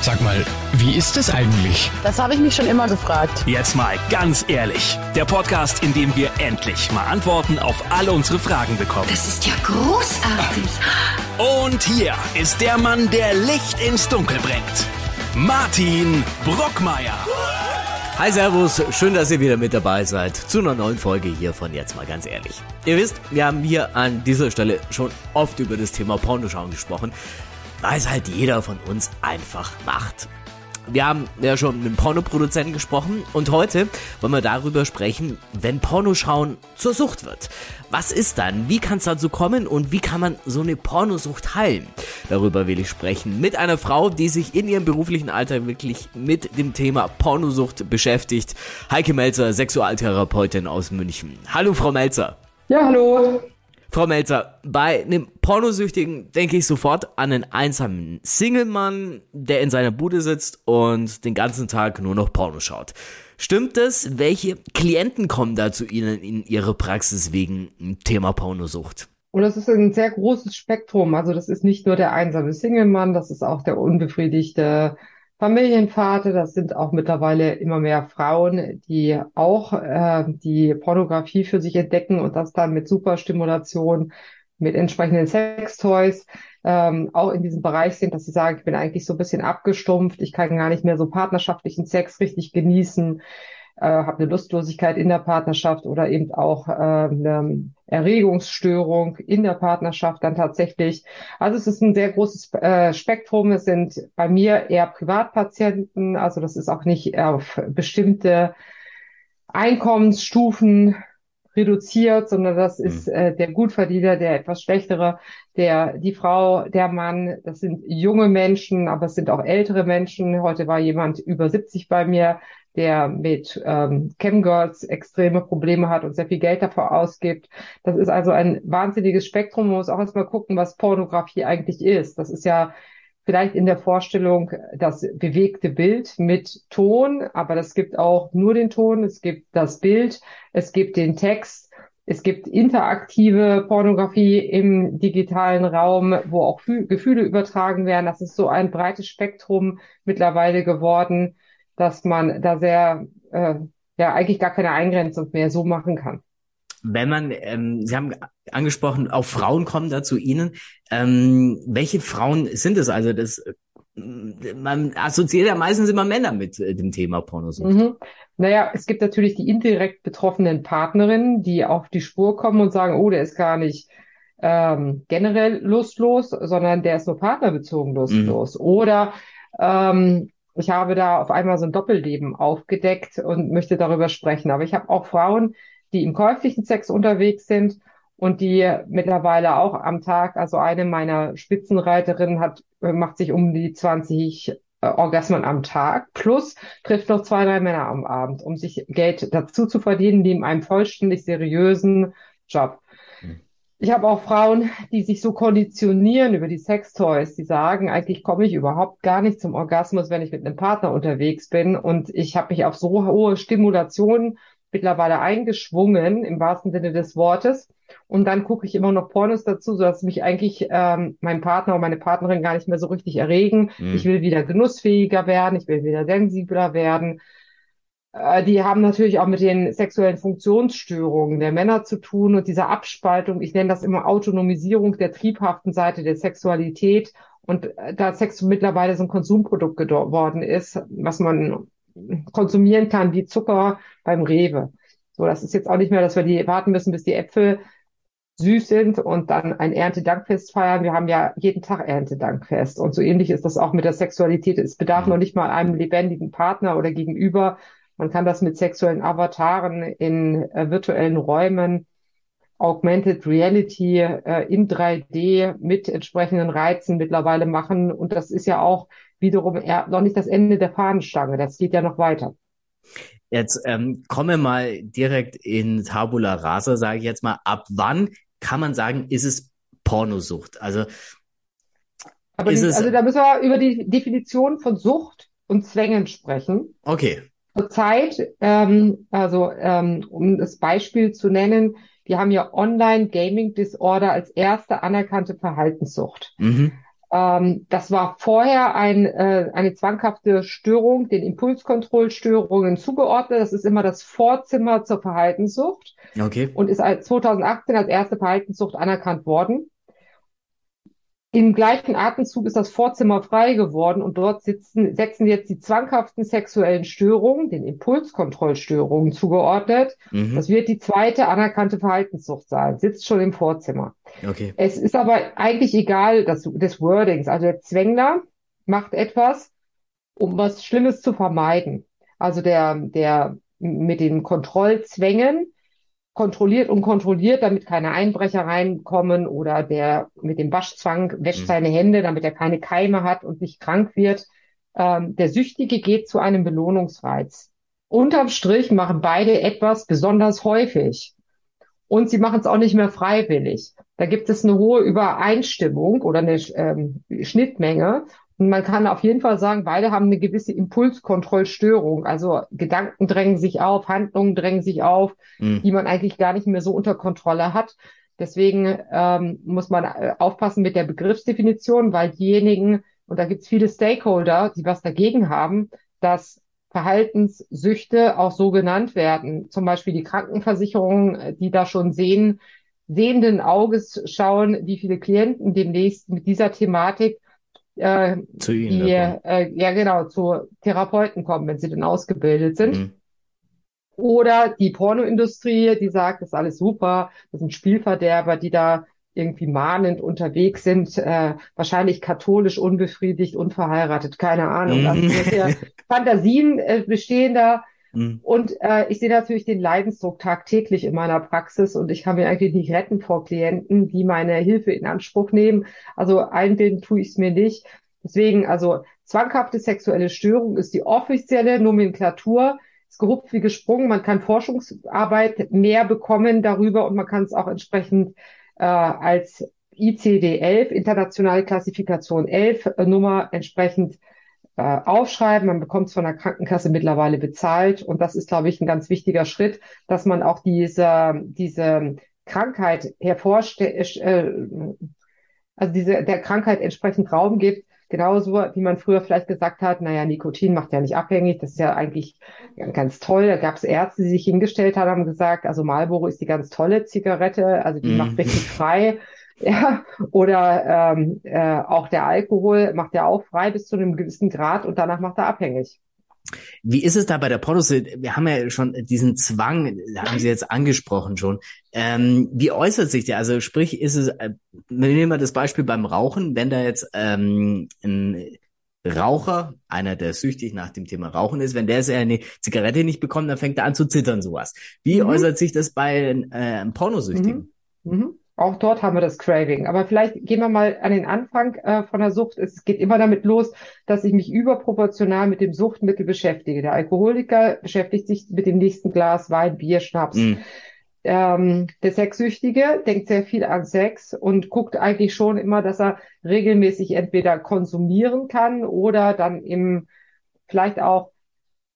Sag mal, wie ist es eigentlich? Das habe ich mich schon immer gefragt. Jetzt mal ganz ehrlich. Der Podcast, in dem wir endlich mal Antworten auf alle unsere Fragen bekommen. Das ist ja großartig. Und hier ist der Mann, der Licht ins Dunkel bringt. Martin Brockmeier. Hi Servus, schön, dass ihr wieder mit dabei seid zu einer neuen Folge hier von Jetzt mal ganz ehrlich. Ihr wisst, wir haben hier an dieser Stelle schon oft über das Thema Pornoschauen gesprochen, weil es halt jeder von uns einfach macht. Wir haben ja schon mit einem Pornoproduzenten gesprochen und heute wollen wir darüber sprechen, wenn Pornoschauen zur Sucht wird. Was ist dann? Wie kann es dazu kommen und wie kann man so eine Pornosucht heilen? Darüber will ich sprechen mit einer Frau, die sich in ihrem beruflichen Alter wirklich mit dem Thema Pornosucht beschäftigt. Heike Melzer, Sexualtherapeutin aus München. Hallo Frau Melzer. Ja, hallo. Frau Melzer, bei einem Pornosüchtigen denke ich sofort an einen einsamen Single-Mann, der in seiner Bude sitzt und den ganzen Tag nur noch Porno schaut. Stimmt das? Welche Klienten kommen da zu Ihnen in Ihre Praxis wegen Thema Pornosucht? Und das ist ein sehr großes Spektrum. Also das ist nicht nur der einsame Single-Mann, das ist auch der unbefriedigte Familienvater, das sind auch mittlerweile immer mehr Frauen, die auch äh, die Pornografie für sich entdecken und das dann mit Superstimulation, mit entsprechenden Sextoys ähm, auch in diesem Bereich sind, dass sie sagen, ich bin eigentlich so ein bisschen abgestumpft, ich kann gar nicht mehr so partnerschaftlichen Sex richtig genießen äh, habe eine Lustlosigkeit in der Partnerschaft oder eben auch äh, eine Erregungsstörung in der Partnerschaft dann tatsächlich. Also es ist ein sehr großes äh, Spektrum. Es sind bei mir eher Privatpatienten, also das ist auch nicht auf bestimmte Einkommensstufen reduziert, sondern das ist mhm. äh, der Gutverdiener, der etwas schlechtere, der die Frau, der Mann, das sind junge Menschen, aber es sind auch ältere Menschen. Heute war jemand über 70 bei mir, der mit ähm, Chemgirls extreme Probleme hat und sehr viel Geld dafür ausgibt. Das ist also ein wahnsinniges Spektrum. Man muss auch erstmal gucken, was Pornografie eigentlich ist. Das ist ja vielleicht in der Vorstellung das bewegte Bild mit Ton, aber das gibt auch nur den Ton, es gibt das Bild, es gibt den Text, es gibt interaktive Pornografie im digitalen Raum, wo auch Gefühle übertragen werden. Das ist so ein breites Spektrum mittlerweile geworden dass man da sehr, äh, ja, eigentlich gar keine Eingrenzung mehr so machen kann. Wenn man, ähm, Sie haben angesprochen, auch Frauen kommen da zu Ihnen. Ähm, welche Frauen sind es? Also das, äh, man assoziiert ja meistens immer Männer mit äh, dem Thema Pornosucht. Mhm. Naja, es gibt natürlich die indirekt betroffenen Partnerinnen, die auf die Spur kommen und sagen, oh, der ist gar nicht ähm, generell lustlos, sondern der ist nur partnerbezogen lustlos. Mhm. Oder ähm, ich habe da auf einmal so ein Doppelleben aufgedeckt und möchte darüber sprechen. Aber ich habe auch Frauen, die im käuflichen Sex unterwegs sind und die mittlerweile auch am Tag, also eine meiner Spitzenreiterinnen hat, macht sich um die 20 äh, Orgasmen am Tag plus trifft noch zwei, drei Männer am Abend, um sich Geld dazu zu verdienen, neben einem vollständig seriösen Job. Ich habe auch Frauen, die sich so konditionieren über die Sextoys, die sagen, eigentlich komme ich überhaupt gar nicht zum Orgasmus, wenn ich mit einem Partner unterwegs bin. Und ich habe mich auf so hohe Stimulation mittlerweile eingeschwungen, im wahrsten Sinne des Wortes. Und dann gucke ich immer noch Pornos dazu, sodass mich eigentlich ähm, mein Partner und meine Partnerin gar nicht mehr so richtig erregen. Mhm. Ich will wieder genussfähiger werden, ich will wieder sensibler werden. Äh, die haben natürlich auch mit den sexuellen Funktionsstörungen der Männer zu tun und dieser Abspaltung, ich nenne das immer Autonomisierung der triebhaften Seite der Sexualität und äh, da Sex mittlerweile so ein Konsumprodukt geworden ist, was man konsumieren kann wie Zucker beim Rewe. So, das ist jetzt auch nicht mehr, dass wir die warten müssen, bis die Äpfel süß sind und dann ein Erntedankfest feiern. Wir haben ja jeden Tag Erntedankfest und so ähnlich ist das auch mit der Sexualität. Es bedarf mhm. noch nicht mal einem lebendigen Partner oder Gegenüber, man kann das mit sexuellen Avataren in äh, virtuellen Räumen, Augmented Reality äh, in 3D mit entsprechenden Reizen mittlerweile machen. Und das ist ja auch wiederum eher noch nicht das Ende der Fahnenstange. Das geht ja noch weiter. Jetzt ähm, komme mal direkt in Tabula Rasa, sage ich jetzt mal. Ab wann kann man sagen, ist es Pornosucht? Also, Aber die, also da müssen wir über die Definition von Sucht und Zwängen sprechen. Okay. Zurzeit, ähm, also ähm, um das Beispiel zu nennen, wir haben ja Online Gaming Disorder als erste anerkannte Verhaltenssucht. Mhm. Ähm, das war vorher ein, äh, eine zwanghafte Störung, den Impulskontrollstörungen zugeordnet. Das ist immer das Vorzimmer zur Verhaltenssucht Okay. und ist als 2018 als erste Verhaltenssucht anerkannt worden. Im gleichen Atemzug ist das Vorzimmer frei geworden und dort sitzen, setzen jetzt die zwanghaften sexuellen Störungen, den Impulskontrollstörungen zugeordnet. Mhm. Das wird die zweite anerkannte Verhaltenssucht sein, sitzt schon im Vorzimmer. Okay. Es ist aber eigentlich egal das, des Wordings. Also der Zwängler macht etwas, um was Schlimmes zu vermeiden. Also der, der mit den Kontrollzwängen kontrolliert und kontrolliert, damit keine Einbrecher reinkommen oder der mit dem Waschzwang wäscht Mhm. seine Hände, damit er keine Keime hat und nicht krank wird. Ähm, der Süchtige geht zu einem Belohnungsreiz. Unterm Strich machen beide etwas besonders häufig. Und sie machen es auch nicht mehr freiwillig. Da gibt es eine hohe Übereinstimmung oder eine ähm, Schnittmenge. Und man kann auf jeden Fall sagen, beide haben eine gewisse Impulskontrollstörung. Also Gedanken drängen sich auf, Handlungen drängen sich auf, Mhm. die man eigentlich gar nicht mehr so unter Kontrolle hat. Deswegen ähm, muss man äh, aufpassen mit der Begriffsdefinition, weil diejenigen, und da gibt es viele Stakeholder, die was dagegen haben, dass Verhaltenssüchte auch so genannt werden. Zum Beispiel die Krankenversicherungen, äh, die da schon sehen, sehenden Auges schauen, wie viele Klienten demnächst mit dieser Thematik äh, Zu Ihnen. die, äh, ja genau, zu Therapeuten kommen, wenn sie denn ausgebildet sind. Mhm. Oder die Pornoindustrie, die sagt, das ist alles super, das sind Spielverderber, die da irgendwie mahnend unterwegs sind, äh, wahrscheinlich katholisch, unbefriedigt, unverheiratet, keine Ahnung. Also Mhm. Fantasien äh, bestehen da. Mhm. Und äh, ich sehe natürlich den Leidensdruck tagtäglich in meiner Praxis und ich kann mich eigentlich nicht retten vor Klienten, die meine Hilfe in Anspruch nehmen. Also einbilden tue ich es mir nicht. Deswegen, also zwanghafte sexuelle Störung ist die offizielle Nomenklatur. Ist gehupft wie gesprungen. Man kann Forschungsarbeit mehr bekommen darüber und man kann es auch entsprechend äh, als ICD-11, internationale Klassifikation 11 äh, Nummer entsprechend äh, aufschreiben. Man bekommt es von der Krankenkasse mittlerweile bezahlt. Und das ist, glaube ich, ein ganz wichtiger Schritt, dass man auch diese, diese Krankheit hervorstellt, äh, also diese, der Krankheit entsprechend Raum gibt. Genauso wie man früher vielleicht gesagt hat, naja, Nikotin macht ja nicht abhängig, das ist ja eigentlich ganz toll. Da gab es Ärzte, die sich hingestellt haben, haben gesagt, also Marlboro ist die ganz tolle Zigarette, also die Mhm. macht richtig frei. Ja, oder ähm, äh, auch der Alkohol macht ja auch frei bis zu einem gewissen Grad und danach macht er abhängig. Wie ist es da bei der Pornos? Wir haben ja schon diesen Zwang, haben Sie jetzt angesprochen schon. Ähm, wie äußert sich der? Also sprich, ist es, äh, wir nehmen mal das Beispiel beim Rauchen, wenn da jetzt ähm, ein Raucher, einer, der süchtig nach dem Thema Rauchen ist, wenn der eine Zigarette nicht bekommt, dann fängt er an zu zittern, sowas. Wie Mhm. äußert sich das bei äh, einem Pornosüchtigen? Mhm. Auch dort haben wir das Craving. Aber vielleicht gehen wir mal an den Anfang äh, von der Sucht. Es geht immer damit los, dass ich mich überproportional mit dem Suchtmittel beschäftige. Der Alkoholiker beschäftigt sich mit dem nächsten Glas Wein, Bier, Schnaps. Mhm. Ähm, der Sexsüchtige denkt sehr viel an Sex und guckt eigentlich schon immer, dass er regelmäßig entweder konsumieren kann oder dann im vielleicht auch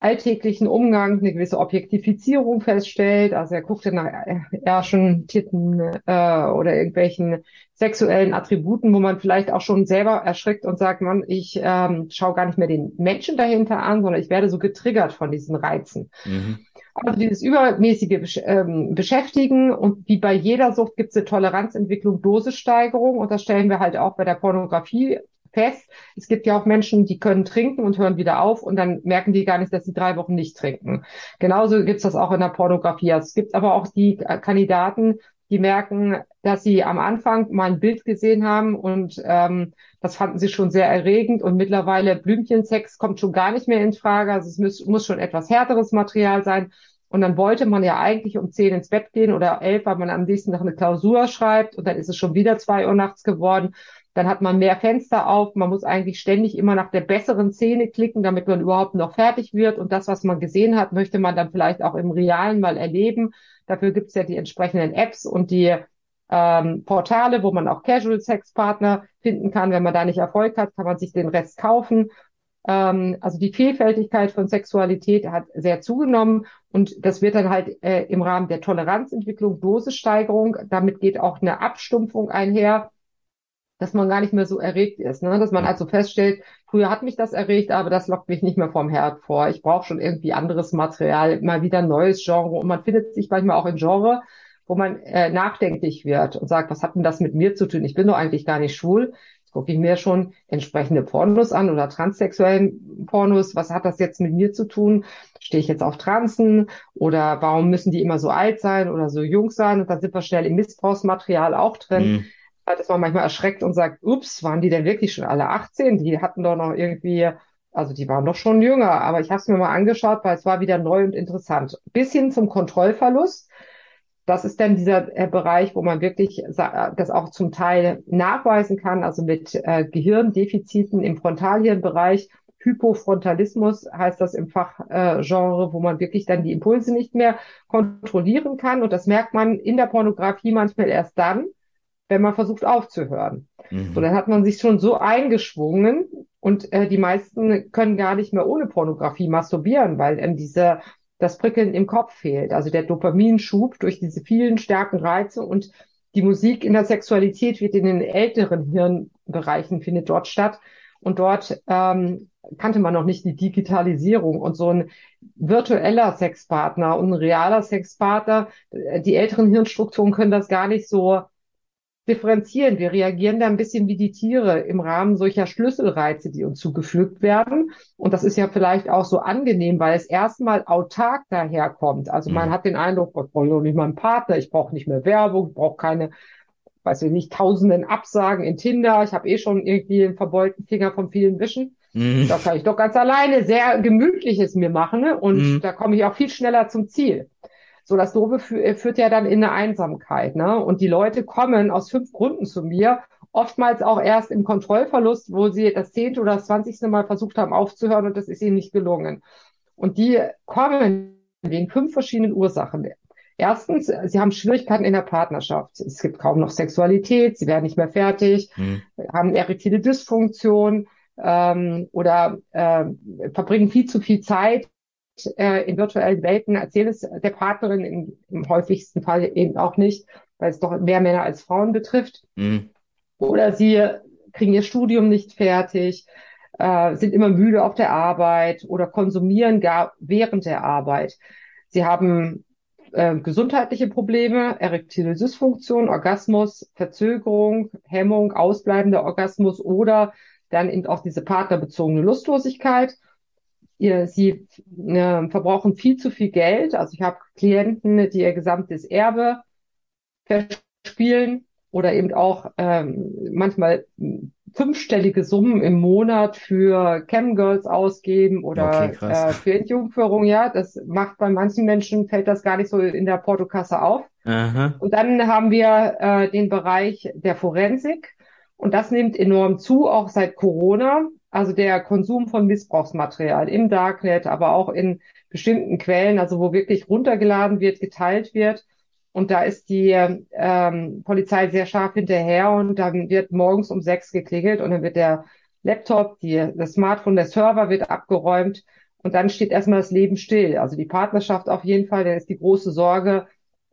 alltäglichen Umgang eine gewisse Objektifizierung feststellt. Also er guckt dann nach Ärschen, Titten äh, oder irgendwelchen sexuellen Attributen, wo man vielleicht auch schon selber erschrickt und sagt, man, ich ähm, schaue gar nicht mehr den Menschen dahinter an, sondern ich werde so getriggert von diesen Reizen. Mhm. Also dieses übermäßige Besch ähm, Beschäftigen und wie bei jeder Sucht gibt es eine Toleranzentwicklung, Dosissteigerung und das stellen wir halt auch bei der Pornografie fest. Es gibt ja auch Menschen, die können trinken und hören wieder auf und dann merken die gar nicht, dass sie drei Wochen nicht trinken. Genauso gibt's das auch in der Pornografie. Es gibt aber auch die äh, Kandidaten, die merken, dass sie am Anfang mal ein Bild gesehen haben und ähm, das fanden sie schon sehr erregend und mittlerweile Blümchensex kommt schon gar nicht mehr in Frage. Also es muss, muss schon etwas härteres Material sein. Und dann wollte man ja eigentlich um zehn ins Bett gehen oder elf, weil man am nächsten Tag eine Klausur schreibt und dann ist es schon wieder zwei Uhr nachts geworden. Dann hat man mehr Fenster auf. Man muss eigentlich ständig immer nach der besseren Szene klicken, damit man überhaupt noch fertig wird. Und das, was man gesehen hat, möchte man dann vielleicht auch im Realen mal erleben. Dafür gibt's ja die entsprechenden Apps und die ähm, Portale, wo man auch Casual-Sex-Partner finden kann. Wenn man da nicht Erfolg hat, kann man sich den Rest kaufen. Ähm, also die Vielfältigkeit von Sexualität hat sehr zugenommen und das wird dann halt äh, im Rahmen der Toleranzentwicklung, Dosissteigerung, damit geht auch eine Abstumpfung einher dass man gar nicht mehr so erregt ist, ne? dass man also feststellt, früher hat mich das erregt, aber das lockt mich nicht mehr vom Herd vor. Ich brauche schon irgendwie anderes Material, mal wieder ein neues Genre und man findet sich manchmal auch in Genre, wo man äh, nachdenklich wird und sagt, was hat denn das mit mir zu tun? Ich bin doch eigentlich gar nicht schwul. Jetzt gucke ich mir schon entsprechende Pornos an oder transsexuellen Pornos. Was hat das jetzt mit mir zu tun? Stehe ich jetzt auf Transen oder warum müssen die immer so alt sein oder so jung sein? Und dann sind wir schnell im Missbrauchsmaterial auch drin. Mhm dass man manchmal erschreckt und sagt, ups, waren die denn wirklich schon alle 18? Die hatten doch noch irgendwie, also die waren doch schon jünger, aber ich habe es mir mal angeschaut, weil es war wieder neu und interessant. Bis hin zum Kontrollverlust. Das ist dann dieser äh, Bereich, wo man wirklich das auch zum Teil nachweisen kann, also mit äh, Gehirndefiziten im Frontalhirnbereich. Hypofrontalismus heißt das im Fachgenre, äh, wo man wirklich dann die Impulse nicht mehr kontrollieren kann. Und das merkt man in der Pornografie manchmal erst dann, wenn man versucht aufzuhören. Mhm. So, dann hat man sich schon so eingeschwungen und äh, die meisten können gar nicht mehr ohne Pornografie masturbieren, weil ähm, diese, das Prickeln im Kopf fehlt. Also der Dopaminschub durch diese vielen starken Reize und die Musik in der Sexualität wird in den älteren Hirnbereichen findet dort statt. Und dort ähm, kannte man noch nicht die Digitalisierung und so ein virtueller Sexpartner und ein realer Sexpartner, äh, die älteren Hirnstrukturen können das gar nicht so differenzieren. Wir reagieren da ein bisschen wie die Tiere im Rahmen solcher Schlüsselreize, die uns zugefügt werden. Und das ist ja vielleicht auch so angenehm, weil es erstmal autark daherkommt. Also man mhm. hat den Eindruck, ich brauche nicht mal einen Partner, ich brauche nicht mehr Werbung, ich brauche keine, weiß ich nicht, tausenden Absagen in Tinder. Ich habe eh schon irgendwie einen verbeulten Finger von vielen Wischen. Mhm. Da kann ich doch ganz alleine sehr gemütliches mir machen ne? und mhm. da komme ich auch viel schneller zum Ziel. So, das Doofe fü äh, führt ja dann in eine Einsamkeit, ne? Und die Leute kommen aus fünf Gründen zu mir, oftmals auch erst im Kontrollverlust, wo sie das zehnte oder das zwanzigste Mal versucht haben aufzuhören und das ist ihnen nicht gelungen. Und die kommen wegen fünf verschiedenen Ursachen. Erstens, sie haben Schwierigkeiten in der Partnerschaft. Es gibt kaum noch Sexualität, sie werden nicht mehr fertig, mhm. haben erektile Dysfunktion ähm, oder äh, verbringen viel zu viel Zeit äh, in virtuellen Welten, erzähle es der Partnerin im, im, häufigsten Fall eben auch nicht, weil es doch mehr Männer als Frauen betrifft. Mhm. Oder sie kriegen ihr Studium nicht fertig, äh, sind immer müde auf der Arbeit oder konsumieren gar während der Arbeit. Sie haben äh, gesundheitliche Probleme, erektile Dysfunktion, Orgasmus, Verzögerung, Hemmung, ausbleibender Orgasmus oder dann eben auch diese partnerbezogene Lustlosigkeit ihr, sie äh, verbrauchen viel zu viel Geld. Also ich habe Klienten, die ihr gesamtes Erbe verspielen oder eben auch ähm, manchmal fünfstellige Summen im Monat für Chemgirls ausgeben oder okay, äh, für Entjungferung. Ja, das macht bei manchen Menschen, fällt das gar nicht so in der Portokasse auf. Aha. Und dann haben wir äh, den Bereich der Forensik. Und das nimmt enorm zu, auch seit Corona. Also der Konsum von Missbrauchsmaterial im Darknet, aber auch in bestimmten Quellen, also wo wirklich runtergeladen wird, geteilt wird. Und da ist die ähm, Polizei sehr scharf hinterher und dann wird morgens um sechs geklingelt und dann wird der Laptop, die, das Smartphone, der Server wird abgeräumt und dann steht erstmal das Leben still. Also die Partnerschaft auf jeden Fall, dann ist die große Sorge,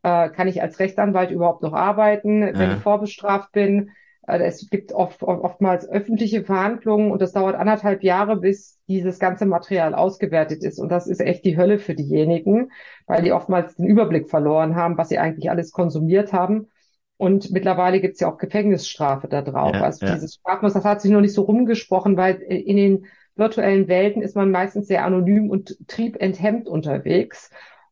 äh, kann ich als Rechtsanwalt überhaupt noch arbeiten, wenn ja. ich vorbestraft bin? Also es gibt oft, oftmals öffentliche Verhandlungen und das dauert anderthalb Jahre, bis dieses ganze Material ausgewertet ist. Und das ist echt die Hölle für diejenigen, weil die oftmals den Überblick verloren haben, was sie eigentlich alles konsumiert haben. Und mittlerweile gibt es ja auch Gefängnisstrafe da drauf. Ja, also ja. dieses Strafmaß, das hat sich noch nicht so rumgesprochen, weil in den virtuellen Welten ist man meistens sehr anonym und triebenthemmt unterwegs.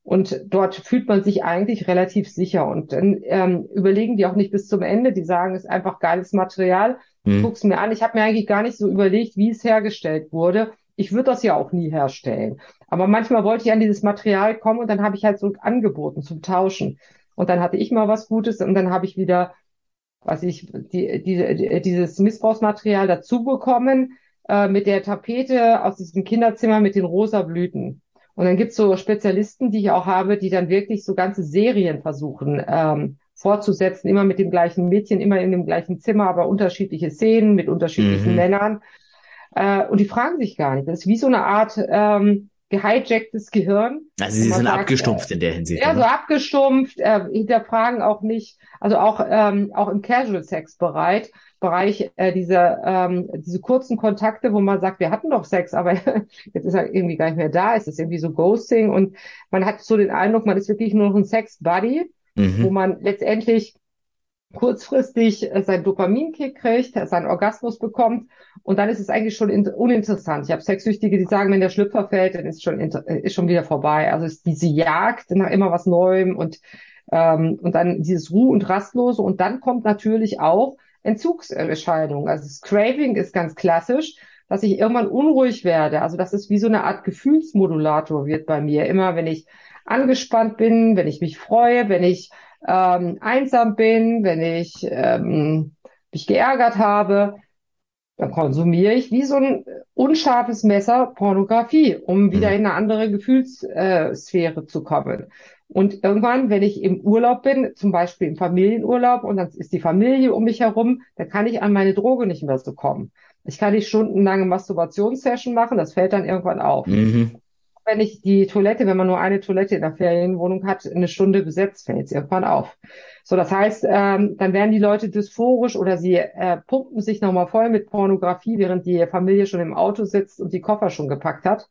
Und dort fühlt man sich eigentlich relativ sicher. Und dann ähm, überlegen die auch nicht bis zum Ende. Die sagen, es ist einfach geiles Material. Mhm. Guck's mir an. Ich habe mir eigentlich gar nicht so überlegt, wie es hergestellt wurde. Ich würde das ja auch nie herstellen. Aber manchmal wollte ich an dieses Material kommen und dann habe ich halt so angeboten zum Tauschen. Und dann hatte ich mal was Gutes und dann habe ich wieder, was ich, die, die, dieses Missbrauchsmaterial dazu bekommen äh, mit der Tapete aus diesem Kinderzimmer mit den rosa Blüten. Und dann gibt's so Spezialisten, die ich auch habe, die dann wirklich so ganze Serien versuchen ähm, fortzusetzen, immer mit dem gleichen Mädchen, immer in dem gleichen Zimmer, aber unterschiedliche Szenen mit unterschiedlichen mhm. Männern. Äh, und die fragen sich gar nicht. Das ist wie so eine Art ähm, gehijacktes Gehirn. Also sie sind sagt, abgestumpft äh, in der Hinsicht. Ja, so abgestumpft, äh, hinterfragen auch nicht, also auch, ähm, auch im Casual-Sex-Bereich, Bereich äh, diese, ähm, diese kurzen Kontakte, wo man sagt, wir hatten doch Sex, aber jetzt ist er irgendwie gar nicht mehr da, es ist irgendwie so Ghosting und man hat so den Eindruck, man ist wirklich nur noch ein Sex-Buddy, mhm. wo man letztendlich kurzfristig äh, sein Dopaminkick kriegt, seinen Orgasmus bekommt und dann ist es eigentlich schon uninteressant. Ich habe Sexsüchtige, die sagen, wenn der Schlüpfer fällt, dann ist schon äh, ist schon wieder vorbei. Also ist diese Jagd nach immer was Neuem und ähm, und dann dieses Ruhe und Rastlose und dann kommt natürlich auch Entzugserscheinungen. Also das Craving ist ganz klassisch, dass ich irgendwann unruhig werde. Also das ist wie so eine Art Gefühlsmodulator wird bei mir. Immer wenn ich angespannt bin, wenn ich mich freue, wenn ich ähm, einsam bin, wenn ich ähm, mich geärgert habe, dann konsumiere ich wie so ein unscharfes Messer Pornografie, um wieder mhm. in eine andere Gefühlssphäre zu kommen. Und irgendwann, wenn ich im Urlaub bin, zum Beispiel im Familienurlaub, und dann ist die Familie um mich herum, dann kann ich an meine Droge nicht mehr so kommen. Ich kann nicht stundenlange Masturbationssession machen, das fällt dann irgendwann auf. Mhm wenn ich die Toilette, wenn man nur eine Toilette in der Ferienwohnung hat, eine Stunde besetzt, fällt es irgendwann auf. So, das heißt, ähm, dann werden die Leute dysphorisch oder sie äh, pumpen sich nochmal voll mit Pornografie, während die Familie schon im Auto sitzt und die Koffer schon gepackt hat.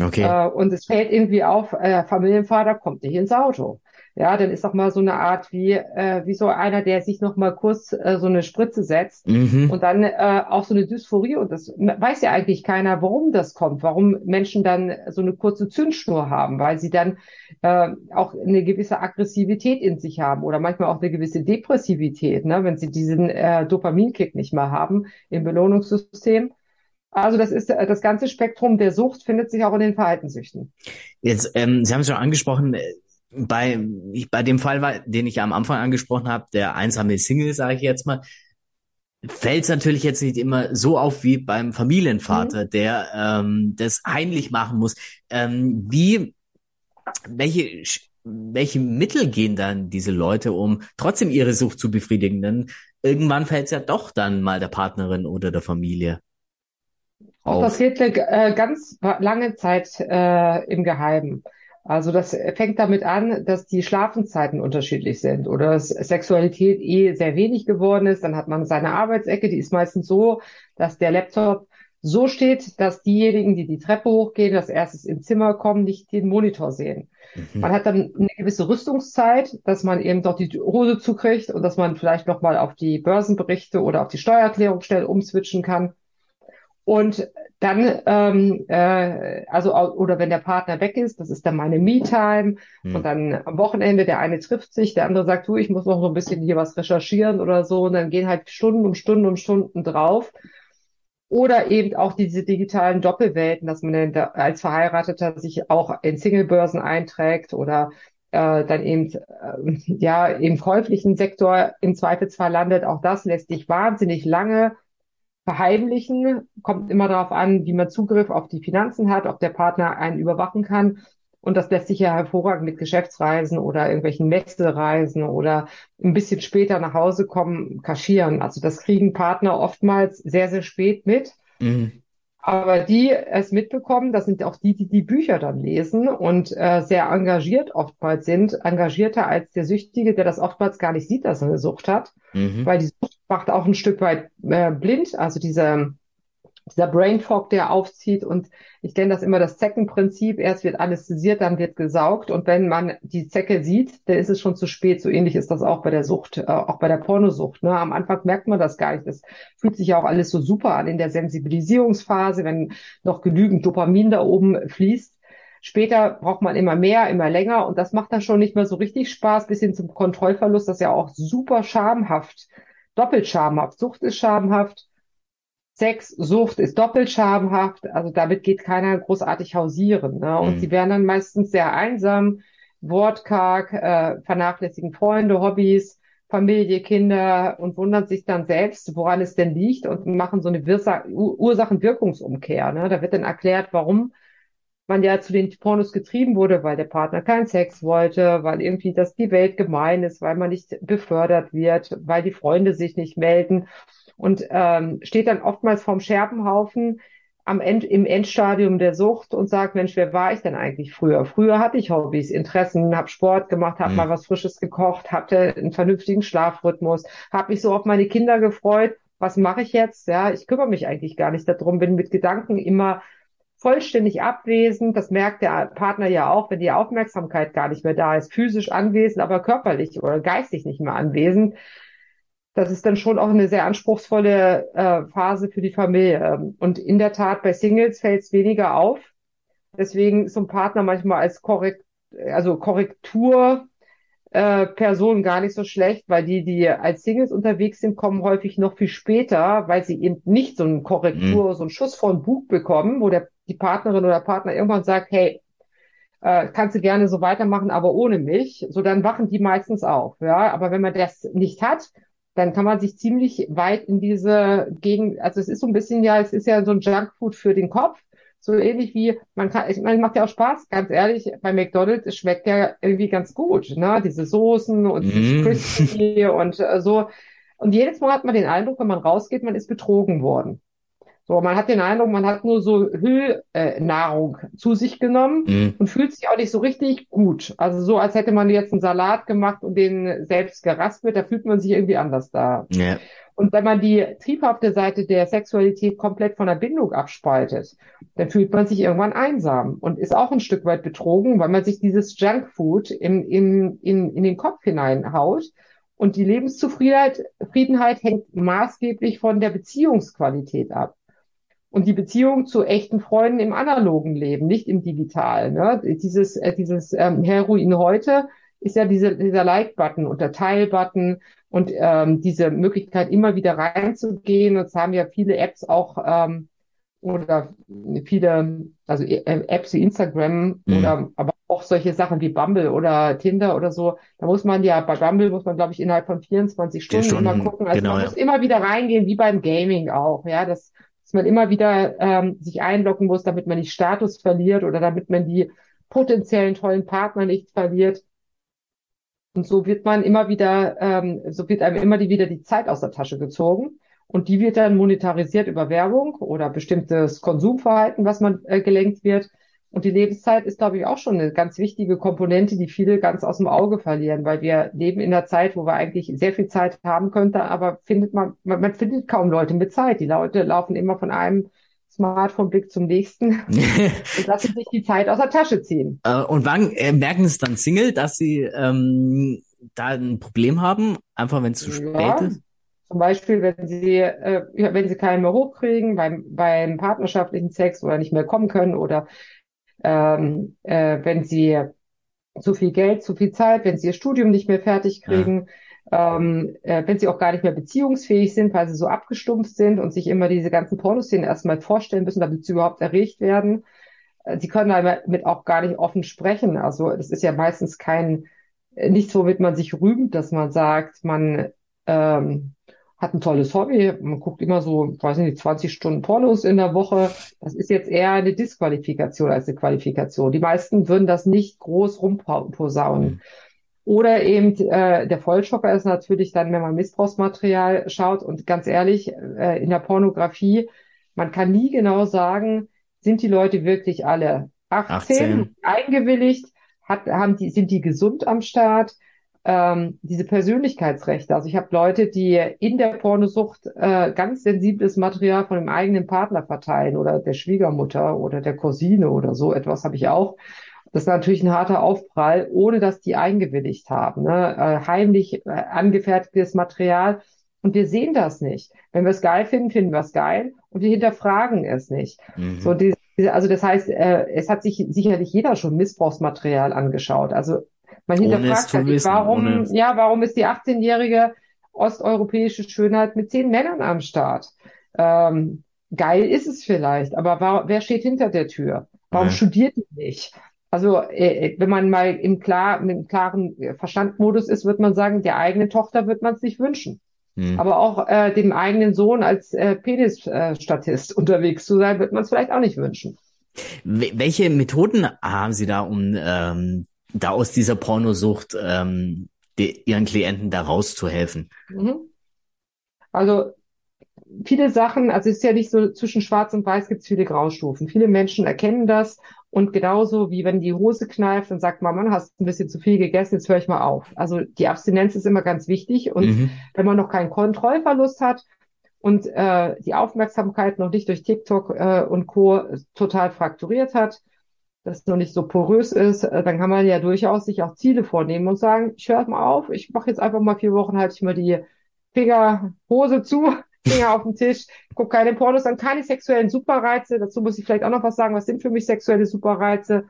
Okay. Äh, und es fällt irgendwie auf, äh, Familienvater kommt nicht ins Auto ja, dann ist doch mal so eine Art wie, äh, wie so einer, der sich noch mal kurz äh, so eine Spritze setzt mhm. und dann äh, auch so eine Dysphorie und das weiß ja eigentlich keiner, warum das kommt, warum Menschen dann so eine kurze Zündschnur haben, weil sie dann äh, auch eine gewisse Aggressivität in sich haben oder manchmal auch eine gewisse Depressivität, ne, wenn sie diesen äh, Dopaminkick nicht mehr haben im Belohnungssystem. Also das ist äh, das ganze Spektrum der Sucht findet sich auch in den Verhaltenssüchten. Jetzt, ähm, Sie haben es schon angesprochen, äh, bei, bei dem Fall, war, den ich am Anfang angesprochen habe, der einsame Single, sage ich jetzt mal, fällt es natürlich jetzt nicht immer so auf wie beim Familienvater, mhm. der ähm, das heimlich machen muss. Ähm, wie, welche, welche Mittel gehen dann diese Leute, um trotzdem ihre Sucht zu befriedigen? Denn irgendwann fällt es ja doch dann mal der Partnerin oder der Familie. Auf. Das passiert eine äh, ganz lange Zeit äh, im Geheimen. Also das fängt damit an, dass die Schlafenszeiten unterschiedlich sind oder dass Sexualität eh sehr wenig geworden ist. Dann hat man seine Arbeitsecke, die ist meistens so, dass der Laptop so steht, dass diejenigen, die die Treppe hochgehen, als erstes ins Zimmer kommen, nicht den Monitor sehen. Mhm. Man hat dann eine gewisse Rüstungszeit, dass man eben doch die Hose zukriegt und dass man vielleicht nochmal auf die Börsenberichte oder auf die Steuererklärung schnell umswitchen kann. Und dann, ähm, äh, also oder wenn der Partner weg ist, das ist dann meine Me-Time. Hm. Und dann am Wochenende, der eine trifft sich, der andere sagt, du, ich muss noch so ein bisschen hier was recherchieren oder so. Und dann gehen halt Stunden um Stunden um Stunden drauf. Oder eben auch diese digitalen Doppelwelten, dass man dann als Verheirateter sich auch in Singlebörsen einträgt oder äh, dann eben äh, ja im käuflichen Sektor im Zweifelsfall landet. Auch das lässt sich wahnsinnig lange verheimlichen. Kommt immer darauf an, wie man Zugriff auf die Finanzen hat, ob der Partner einen überwachen kann. Und das lässt sich ja hervorragend mit Geschäftsreisen oder irgendwelchen Messereisen oder ein bisschen später nach Hause kommen, kaschieren. Also das kriegen Partner oftmals sehr, sehr spät mit. Mhm. Aber die es mitbekommen, das sind auch die, die die Bücher dann lesen und äh, sehr engagiert oftmals sind, engagierter als der Süchtige, der das oftmals gar nicht sieht, dass er eine Sucht hat, mhm. weil die Sucht macht auch ein Stück weit äh, blind, also diese dieser Brain Fog, der aufzieht. Und ich kenne das immer das Zeckenprinzip. Erst wird anästhesiert, dann wird gesaugt. Und wenn man die Zecke sieht, dann ist es schon zu spät. So ähnlich ist das auch bei der Sucht, äh, auch bei der Pornosucht. Ne? Am Anfang merkt man das gar nicht. Das fühlt sich ja auch alles so super an in der Sensibilisierungsphase, wenn noch genügend Dopamin da oben fließt. Später braucht man immer mehr, immer länger und das macht dann schon nicht mehr so richtig Spaß, bis hin zum Kontrollverlust, das ist ja auch super schamhaft, doppelt schamhaft. Sucht ist schamhaft, Sex, Sucht ist doppelt schamhaft, also damit geht keiner großartig hausieren. Ne? Und mhm. sie werden dann meistens sehr einsam, wortkarg, äh, vernachlässigen Freunde, Hobbys, Familie, Kinder und wundern sich dann selbst, woran es denn liegt und machen so eine Ursachen-Wirkungsumkehr. Ne? Da wird dann erklärt, warum man ja zu den Pornos getrieben wurde, weil der Partner keinen Sex wollte, weil irgendwie das die Welt gemein ist, weil man nicht befördert wird, weil die Freunde sich nicht melden und ähm, steht dann oftmals vorm Scherbenhaufen, am End, im Endstadium der Sucht und sagt, Mensch, wer war ich denn eigentlich früher? Früher hatte ich Hobbys, Interessen, habe Sport gemacht, habe Mhm. mal was Frisches gekocht, hatte einen vernünftigen Schlafrhythmus, habe mich so auf meine Kinder gefreut. Was mache ich jetzt? Ja, ich kümmere mich eigentlich gar nicht darum, bin mit Gedanken immer vollständig abwesend. Das merkt der Partner ja auch, wenn die Aufmerksamkeit gar nicht mehr da ist, physisch anwesend, aber körperlich oder geistig nicht mehr anwesend. Das ist dann schon auch eine sehr anspruchsvolle äh, Phase für die Familie. Und in der Tat, bei Singles fällt es weniger auf. Deswegen ist so ein Partner manchmal als Korrekt, also Korrektur äh, Person gar nicht so schlecht, weil die, die als Singles unterwegs sind, kommen häufig noch viel später, weil sie eben nicht so eine Korrektur, so einen Schuss vor den Bug bekommen, wo der, die Partnerin oder Partner irgendwann sagt, hey, äh, kannst du gerne so weitermachen, aber ohne mich. So, dann wachen die meistens auf, ja. Aber wenn man das nicht hat, dann kann man sich ziemlich weit in diese Gegend, also es ist so ein bisschen ja, es ist ja so ein Junkfood für den Kopf. So ähnlich wie, man kann, ich meine, macht ja auch Spaß, ganz ehrlich, bei McDonald's, es schmeckt ja irgendwie ganz gut, ne? Diese Soßen und Mm. dieses Crispy und äh, so. Und jedes Mal hat man den Eindruck, wenn man rausgeht, man ist betrogen worden. So, man hat den Eindruck, man hat nur so Hüllnahrung äh, zu sich genommen Mhm. und fühlt sich auch nicht so richtig gut. Also so, als hätte man jetzt einen Salat gemacht und den selbst geraspelt, da fühlt man sich irgendwie anders da. Ja. Und wenn man die triebhafte Seite der Sexualität komplett von der Bindung abspaltet, dann fühlt man sich irgendwann einsam und ist auch ein Stück weit betrogen, weil man sich dieses Junkfood in, in, in, in den Kopf hineinhaut. Und die Lebenszufriedenheit Friedenheit hängt maßgeblich von der Beziehungsqualität ab. Und die Beziehung zu echten Freunden im analogen Leben, nicht im digitalen. Ne? Dieses, äh, dieses ähm, Heroin heute ist ja diese, dieser Like-Button und der Teil-Button und ähm, diese Möglichkeit, immer wieder reinzugehen. Und es haben ja viele Apps auch ähm, oder viele, also äh, Apps wie Instagram Mhm. oder aber auch solche Sachen wie Bumble oder Tinder oder so. Da muss man ja, bei Bumble muss man, glaube ich, innerhalb von 24 Stunden, Stunden, immer gucken. Also genau, man ja. muss immer wieder reingehen, wie beim Gaming auch, ja, dass, dass man immer wieder ähm, sich einloggen muss, damit man nicht Status verliert oder damit man die potenziellen tollen Partner nicht verliert. Und so wird man immer wieder, ähm, so wird einem immer die, wieder die Zeit aus der Tasche gezogen. Und die wird dann monetarisiert über Werbung oder bestimmtes Konsumverhalten, was man äh, gelenkt wird. Und die Lebenszeit ist, glaube ich, auch schon eine ganz wichtige Komponente, die viele ganz aus dem Auge verlieren, weil wir leben in einer Zeit, wo wir eigentlich sehr viel Zeit haben könnten, aber findet man, man, man findet kaum Leute mit Zeit. Die Leute laufen immer von einem Smartphone-Blick zum nächsten und lassen sich die Zeit aus der Tasche ziehen. Äh, Und wann äh, merken es dann Single, dass sie ähm, da ein Problem haben? Einfach wenn es zu spät Ja. ist? Zum Beispiel, wenn sie, äh, wenn sie keinen mehr hochkriegen beim, beim partnerschaftlichen Sex oder nicht mehr kommen können oder ähm, äh, wenn sie zu viel Geld, zu viel Zeit, wenn sie ihr Studium nicht mehr fertig kriegen, ähm, äh, wenn sie auch gar nicht mehr beziehungsfähig sind, weil sie so abgestumpft sind und sich immer diese ganzen Pornoszenen erstmal vorstellen müssen, damit sie überhaupt erregt werden. Äh, Sie können damit auch gar nicht offen sprechen. Also das ist ja meistens kein, nichts, womit man sich rühmt, dass man sagt, man ähm, hat ein tolles Hobby, man guckt immer so, weiß nicht, 20 Stunden Pornos in der Woche. Das ist jetzt eher eine Disqualifikation als eine Qualifikation. Die meisten würden das nicht groß rumposaunen. Oder eben äh, der Vollschocker ist natürlich dann, wenn man Missbrauchsmaterial schaut und ganz ehrlich, äh, in der Pornografie, man kann nie genau sagen, sind die Leute wirklich alle 18, 18. eingewilligt, hat, haben die, sind die gesund am Start? Ähm, diese Persönlichkeitsrechte. Also ich habe Leute, die in der Pornosucht äh, ganz sensibles Material von dem eigenen Partner verteilen oder der Schwiegermutter oder der Cousine oder so etwas habe ich auch. Das ist natürlich ein harter Aufprall, ohne dass die eingewilligt haben. Ne? Äh, heimlich äh, angefertigtes Material. Und wir sehen das nicht. Wenn wir es geil finden, finden wir es geil und wir hinterfragen es nicht. Mhm. So diese- also das heißt, äh, es hat sich sicherlich jeder schon Missbrauchsmaterial angeschaut. Also man hinterfragt halt wissen, warum, ohne- ja, warum ist die 18-jährige osteuropäische Schönheit mit zehn Männern am Start? Ähm, geil ist es vielleicht, aber wa- wer steht hinter der Tür? Warum Ja. studiert die nicht? Also, äh, wenn man mal im klar, mit einem klaren Verstandmodus ist, wird man sagen, der eigenen Tochter wird man es nicht wünschen. Mhm. Aber auch äh, dem eigenen Sohn als äh, Penisstatist unterwegs zu sein, wird man es vielleicht auch nicht wünschen. Wel- Welche Methoden haben Sie da, um ähm, da aus dieser Pornosucht ähm, die, Ihren Klienten da rauszuhelfen? Mhm. Also viele Sachen, also es ist ja nicht so, zwischen Schwarz und Weiß gibt es viele Graustufen. Viele Menschen erkennen das und genauso wie wenn die Hose kneift und sagt, Mama, hast ein bisschen zu viel gegessen, jetzt höre ich mal auf. Also die Abstinenz ist immer ganz wichtig und mhm. wenn man noch keinen Kontrollverlust hat und äh, die Aufmerksamkeit noch nicht durch TikTok äh, und Co. total frakturiert hat, das noch nicht so porös ist, äh, dann kann man ja durchaus sich auch Ziele vornehmen und sagen, ich höre mal auf, ich mache jetzt einfach mal vier Wochen, halte ich mal die Finger, Hose zu, Finger auf den Tisch, gucke keine Pornos an, keine sexuellen Superreize. Dazu muss ich vielleicht auch noch was sagen. Was sind für mich sexuelle Superreize?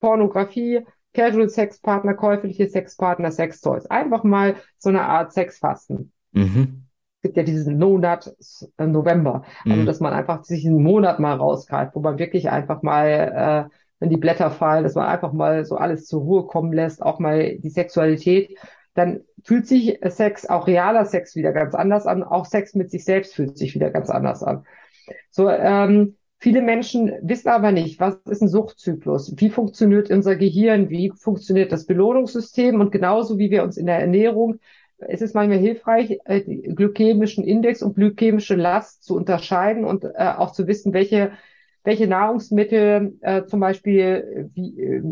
Pornografie, Casual Sexpartner, käufliche Sexpartner, Sextoys. Einfach mal so eine Art Sexfasten. Mhm. Es gibt ja diesen No-Nut äh, November. Also, mhm. dass man einfach sich einen Monat mal rausgreift, wo man wirklich einfach mal, äh, wenn die Blätter fallen, dass man einfach mal so alles zur Ruhe kommen lässt, auch mal die Sexualität dann fühlt sich Sex, auch realer Sex wieder ganz anders an. Auch Sex mit sich selbst fühlt sich wieder ganz anders an. So, ähm, viele Menschen wissen aber nicht, was ist ein Suchtzyklus? Wie funktioniert unser Gehirn? Wie funktioniert das Belohnungssystem? Und genauso wie wir uns in der Ernährung es ist manchmal hilfreich, äh, glykämischen Index und glykämische Last zu unterscheiden und äh, auch zu wissen, welche welche Nahrungsmittel äh, zum Beispiel, wie, äh,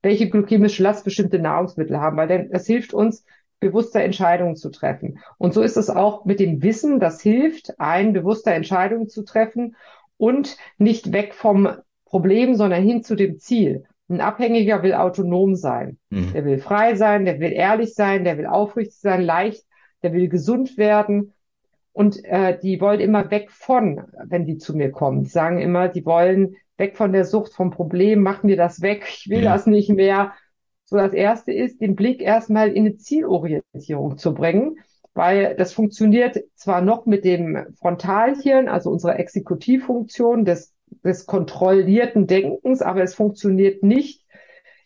welche glykämische Last bestimmte Nahrungsmittel haben, weil denn das hilft uns, bewusste Entscheidungen zu treffen. Und so ist es auch mit dem Wissen, das hilft, ein bewusste Entscheidungen zu treffen und nicht weg vom Problem, sondern hin zu dem Ziel. Ein Abhängiger will autonom sein. Mhm. Der will frei sein, der will ehrlich sein, der will aufrichtig sein, leicht, der will gesund werden. Und äh, die wollen immer weg von, wenn die zu mir kommen. Die sagen immer, die wollen weg von der Sucht, vom Problem, mach mir das weg, ich will ja. das nicht mehr. So das erste ist, den Blick erstmal in eine Zielorientierung zu bringen, weil das funktioniert zwar noch mit dem Frontalhirn, also unserer Exekutivfunktion des, des kontrollierten Denkens, aber es funktioniert nicht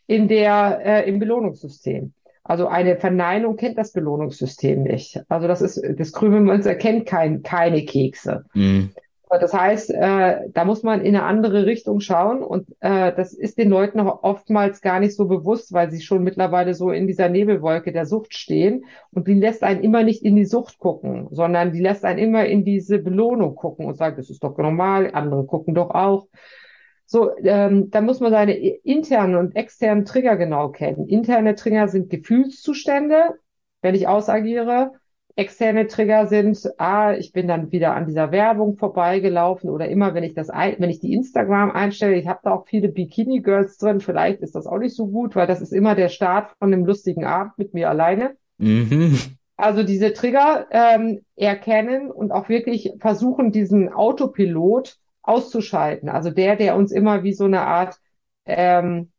in der, äh, im Belohnungssystem. Also eine Verneinung kennt das Belohnungssystem nicht. Also das ist, das Krümelmonster kennt kein, keine Kekse. Mhm. Das heißt, äh, da muss man in eine andere Richtung schauen und äh, das ist den Leuten oftmals gar nicht so bewusst, weil sie schon mittlerweile so in dieser Nebelwolke der Sucht stehen und die lässt einen immer nicht in die Sucht gucken, sondern die lässt einen immer in diese Belohnung gucken und sagt, das ist doch normal, andere gucken doch auch. So, ähm, da muss man seine internen und externen Trigger genau kennen. Interne Trigger sind Gefühlszustände, wenn ich ausagiere. Externe Trigger sind, ah, ich bin dann wieder an dieser Werbung vorbeigelaufen oder immer, wenn ich das, ein, wenn ich die Instagram einstelle, ich habe da auch viele Bikini Girls drin, vielleicht ist das auch nicht so gut, weil das ist immer der Start von einem lustigen Abend mit mir alleine. Mhm. Also diese Trigger ähm, erkennen und auch wirklich versuchen, diesen Autopilot auszuschalten. Also der, der uns immer wie so eine Art ähm,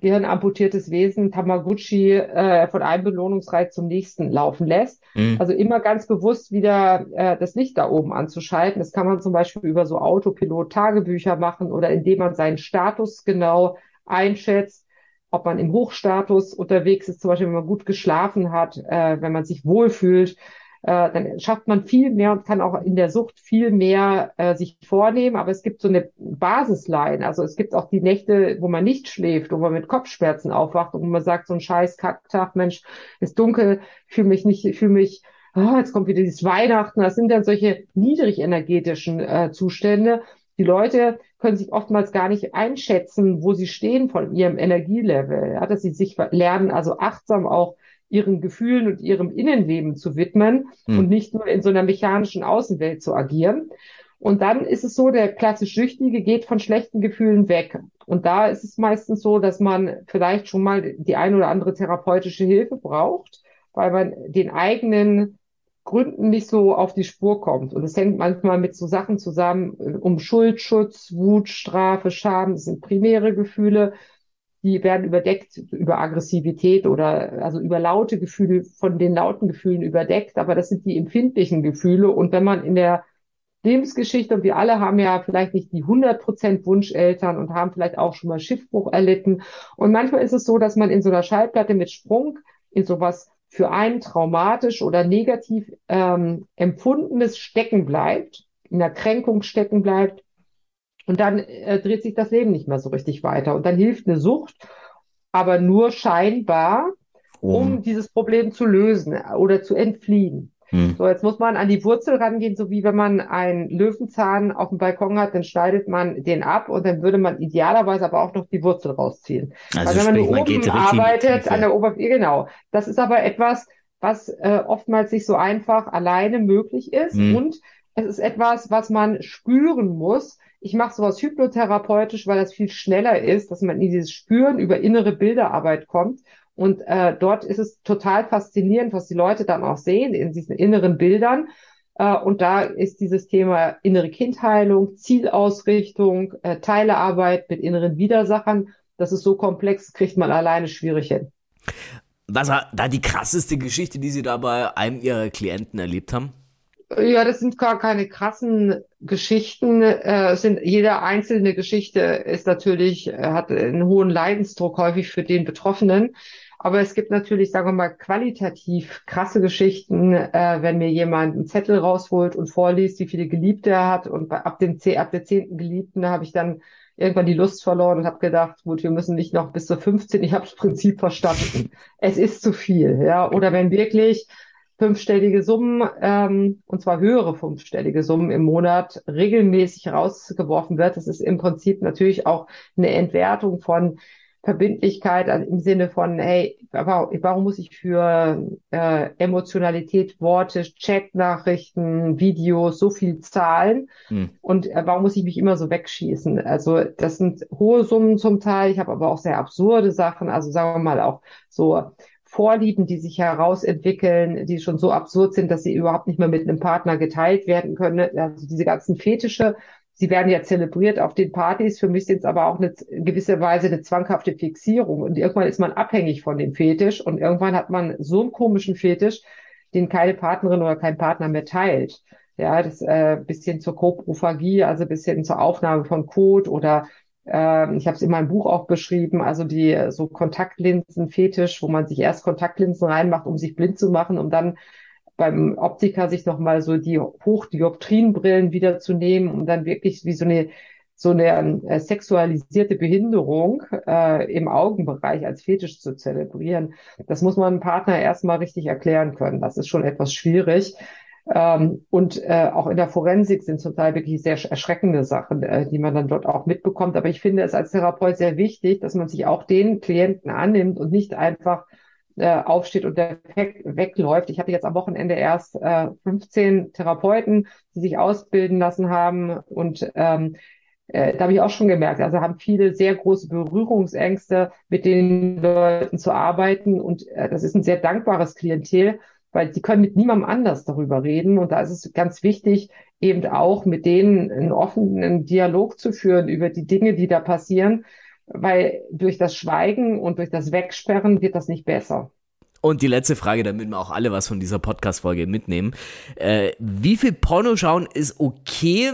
gehirnamputiertes Wesen, Tamagotchi, äh, von einem Belohnungsreiz zum nächsten laufen lässt. Mhm. Also immer ganz bewusst wieder äh, das Licht da oben anzuschalten. Das kann man zum Beispiel über so Autopilot-Tagebücher machen oder indem man seinen Status genau einschätzt, ob man im Hochstatus unterwegs ist, zum Beispiel wenn man gut geschlafen hat, äh, wenn man sich wohlfühlt, äh, dann schafft man viel mehr und kann auch in der Sucht viel mehr äh, sich vornehmen. Aber es gibt so eine Basisline. Also es gibt auch die Nächte, wo man nicht schläft, wo man mit Kopfschmerzen aufwacht und wo man sagt, so ein scheiß Kacktag, Mensch, ist dunkel, fühle mich nicht, fühle mich, oh, jetzt kommt wieder dieses Weihnachten. Das sind dann solche niedrigenergetischen äh, Zustände. Die Leute können sich oftmals gar nicht einschätzen, wo sie stehen von ihrem Energielevel. Ja, dass sie sich lernen, also achtsam auch ihren Gefühlen und ihrem Innenleben zu widmen hm. und nicht nur in so einer mechanischen Außenwelt zu agieren. Und dann ist es so, der klassisch Süchtige geht von schlechten Gefühlen weg. Und da ist es meistens so, dass man vielleicht schon mal die ein oder andere therapeutische Hilfe braucht, weil man den eigenen Gründen nicht so auf die Spur kommt. Und es hängt manchmal mit so Sachen zusammen um Schuldschutz, Wut, Strafe, Scham. Das sind primäre Gefühle die werden überdeckt über Aggressivität oder also über laute Gefühle, von den lauten Gefühlen überdeckt, aber das sind die empfindlichen Gefühle. Und wenn man in der Lebensgeschichte, und wir alle haben ja vielleicht nicht die 100% Wunscheltern und haben vielleicht auch schon mal Schiffbruch erlitten. Und manchmal ist es so, dass man in so einer Schallplatte mit Sprung in sowas für einen traumatisch oder negativ ähm, empfundenes stecken bleibt, in der Kränkung stecken bleibt und dann äh, dreht sich das Leben nicht mehr so richtig weiter. Und dann hilft eine Sucht, aber nur scheinbar, um mhm. dieses Problem zu lösen oder zu entfliehen. Hm. So, jetzt muss man an die Wurzel rangehen, so wie wenn man einen Löwenzahn auf dem Balkon hat, dann schneidet man den ab und dann würde man idealerweise aber auch noch die Wurzel rausziehen. Also Weil wenn man nur oben arbeitet, an der Oberfläche, genau. Das ist aber etwas, was äh, oftmals nicht so einfach alleine möglich ist hm. und es ist etwas, was man spüren muss. Ich mache sowas hypnotherapeutisch, weil das viel schneller ist, dass man in dieses Spüren über innere Bilderarbeit kommt. Und äh, dort ist es total faszinierend, was die Leute dann auch sehen in diesen inneren Bildern. Äh, und da ist dieses Thema innere Kindheilung, Zielausrichtung, äh, Teilearbeit mit inneren Widersachern. Das ist so komplex, kriegt man alleine schwierig hin. Was war da die krasseste Geschichte, die Sie da bei einem Ihrer Klienten erlebt haben? Ja, das sind gar keine krassen Geschichten. Äh, sind jede einzelne Geschichte ist natürlich äh, hat einen hohen Leidensdruck häufig für den Betroffenen. Aber es gibt natürlich, sagen wir mal, qualitativ krasse Geschichten, äh, wenn mir jemand einen Zettel rausholt und vorliest, wie viele Geliebte er hat. Und bei, ab dem ab der zehnten Geliebten habe ich dann irgendwann die Lust verloren und habe gedacht, gut, wir müssen nicht noch bis zur 15. Ich habe das Prinzip verstanden. es ist zu viel, ja. Oder wenn wirklich fünfstellige Summen, ähm, und zwar höhere fünfstellige Summen im Monat regelmäßig rausgeworfen wird. Das ist im Prinzip natürlich auch eine Entwertung von Verbindlichkeit also im Sinne von, hey, warum muss ich für äh, Emotionalität, Worte, Chat-Nachrichten, Videos so viel zahlen? Hm. Und äh, warum muss ich mich immer so wegschießen? Also das sind hohe Summen zum Teil. Ich habe aber auch sehr absurde Sachen. Also sagen wir mal auch so Vorlieben, die sich herausentwickeln, die schon so absurd sind, dass sie überhaupt nicht mehr mit einem Partner geteilt werden können. Also diese ganzen Fetische, sie werden ja zelebriert auf den Partys. Für mich sind es aber auch eine in gewisser Weise eine zwanghafte Fixierung. Und irgendwann ist man abhängig von dem Fetisch und irgendwann hat man so einen komischen Fetisch, den keine Partnerin oder kein Partner mehr teilt. Ja, das äh, bisschen zur Koprophagie, also bisschen zur Aufnahme von Code oder ähm, ich habe es in meinem Buch auch beschrieben, also die so Kontaktlinsen-Fetisch, wo man sich erst Kontaktlinsen reinmacht, um sich blind zu machen, um dann beim Optiker sich nochmal so die Hochdioptrienbrillen wiederzunehmen, um dann wirklich wie so eine so eine äh, sexualisierte Behinderung äh, im Augenbereich als Fetisch zu zelebrieren. Das muss man einem Partner erstmal richtig erklären können. Das ist schon etwas schwierig. Ähm, und äh, auch in der Forensik sind zum Teil wirklich sehr erschreckende Sachen, äh, die man dann dort auch mitbekommt. Aber ich finde es als Therapeut sehr wichtig, dass man sich auch den Klienten annimmt und nicht einfach äh, aufsteht und der weg, wegläuft. Ich hatte jetzt am Wochenende erst äh, 15 Therapeuten, die sich ausbilden lassen haben und ähm, äh, da habe ich auch schon gemerkt, also haben viele sehr große Berührungsängste, mit den Leuten zu arbeiten und äh, das ist ein sehr dankbares Klientel weil sie können mit niemandem anders darüber reden. Und da ist es ganz wichtig, eben auch mit denen einen offenen Dialog zu führen über die Dinge, die da passieren, weil durch das Schweigen und durch das Wegsperren wird das nicht besser. Und die letzte Frage, damit wir auch alle was von dieser Podcast-Folge mitnehmen. Äh, wie viel Porno schauen ist okay,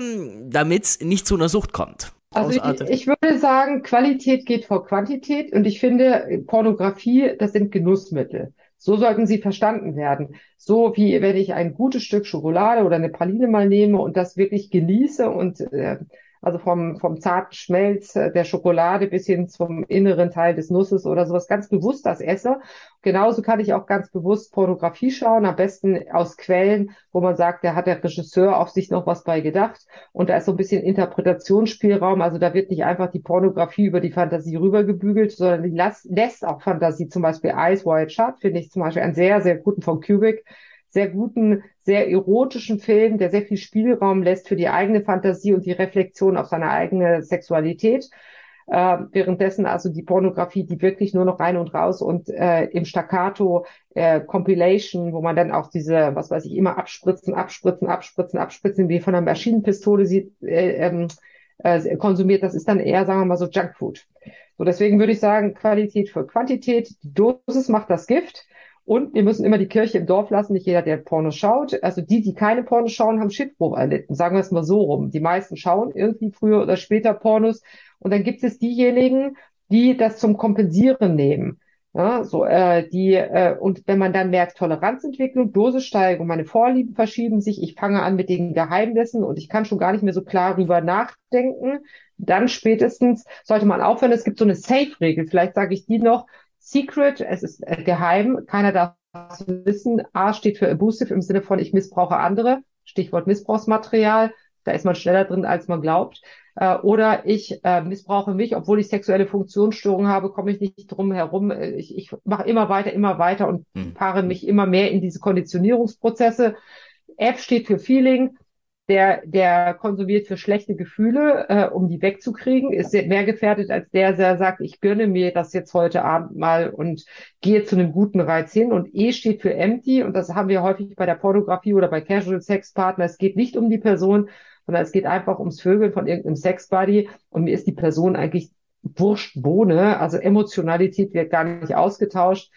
damit es nicht zu einer Sucht kommt? Also ich, ich, würde sagen, Qualität geht vor Quantität und ich finde, Pornografie, das sind Genussmittel. So sollten sie verstanden werden. So wie wenn ich ein gutes Stück Schokolade oder eine Praline mal nehme und das wirklich genieße und äh, also vom, vom zarten Schmelz der Schokolade bis hin zum inneren Teil des Nusses oder sowas. Ganz bewusst das esse. Genauso kann ich auch ganz bewusst Pornografie schauen, am besten aus Quellen, wo man sagt, da hat der Regisseur auf sich noch was bei gedacht. Und da ist so ein bisschen Interpretationsspielraum, also da wird nicht einfach die Pornografie über die Fantasie rübergebügelt, sondern die lässt auch Fantasie, zum Beispiel Eyes Wide Shut, finde ich zum Beispiel einen sehr, sehr guten von Kubrick, sehr guten, sehr erotischen Film, der sehr viel Spielraum lässt für die eigene Fantasie und die Reflexion auf seine eigene Sexualität. Äh, währenddessen also die Pornografie, die wirklich nur noch rein und raus und äh, im Staccato äh, Compilation, wo man dann auch diese, was weiß ich, immer abspritzen, abspritzen, abspritzen, abspritzen, wie von einer Maschinenpistole sieht, äh, ähm, äh, konsumiert, das ist dann eher, sagen wir mal so, Junkfood. So, deswegen würde ich sagen, Qualität für Quantität, die Dosis macht das Gift. Und wir müssen immer die Kirche im Dorf lassen. Nicht jeder, der Porno schaut. Also die, die keine Porno schauen, haben Schiffbruch erlitten. Sagen wir es mal so rum. Die meisten schauen irgendwie früher oder später Pornos. Und dann gibt es diejenigen, die das zum Kompensieren nehmen. Ja, so, äh, die, äh, und wenn man dann merkt, Toleranzentwicklung, Dosissteigerung, meine Vorlieben verschieben sich, ich fange an mit den Geheimnissen und ich kann schon gar nicht mehr so klar drüber nachdenken, dann spätestens sollte man aufhören. Es gibt so eine Safe-Regel, vielleicht sage ich die noch, Secret, es ist äh, geheim, keiner darf wissen, A steht für abusive im Sinne von ich missbrauche andere, Stichwort Missbrauchsmaterial, da ist man schneller drin, als man glaubt. Äh, oder ich äh, missbrauche mich, obwohl ich sexuelle Funktionsstörungen habe, komme ich nicht drum herum. Ich, ich mache immer weiter, immer weiter und hm. paare mich immer mehr in diese Konditionierungsprozesse. F steht für Feeling. Der, der konsumiert für schlechte Gefühle, äh, um die wegzukriegen, ist mehr gefährdet als der, der sagt, ich gönne mir das jetzt heute Abend mal und gehe zu einem guten Reiz hin. Und E steht für empty und das haben wir häufig bei der Pornografie oder bei Casual Sex Partner. Es geht nicht um die Person, sondern es geht einfach ums Vögeln von irgendeinem Sexbuddy und mir ist die Person eigentlich wurscht Bohne, also Emotionalität wird gar nicht ausgetauscht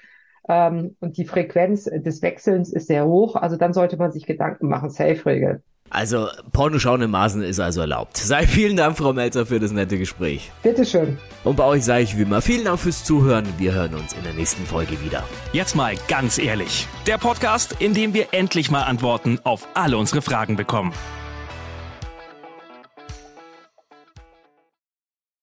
ähm, und die Frequenz des Wechselns ist sehr hoch, also dann sollte man sich Gedanken machen, Safe-Regel. Also Pornoschauen im Maßen ist also erlaubt. Sei vielen Dank, Frau Melzer, für das nette Gespräch. Bitteschön. Und bei euch sage ich wie immer vielen Dank fürs Zuhören. Wir hören uns in der nächsten Folge wieder. Jetzt mal ganz ehrlich. Der Podcast, in dem wir endlich mal Antworten auf alle unsere Fragen bekommen.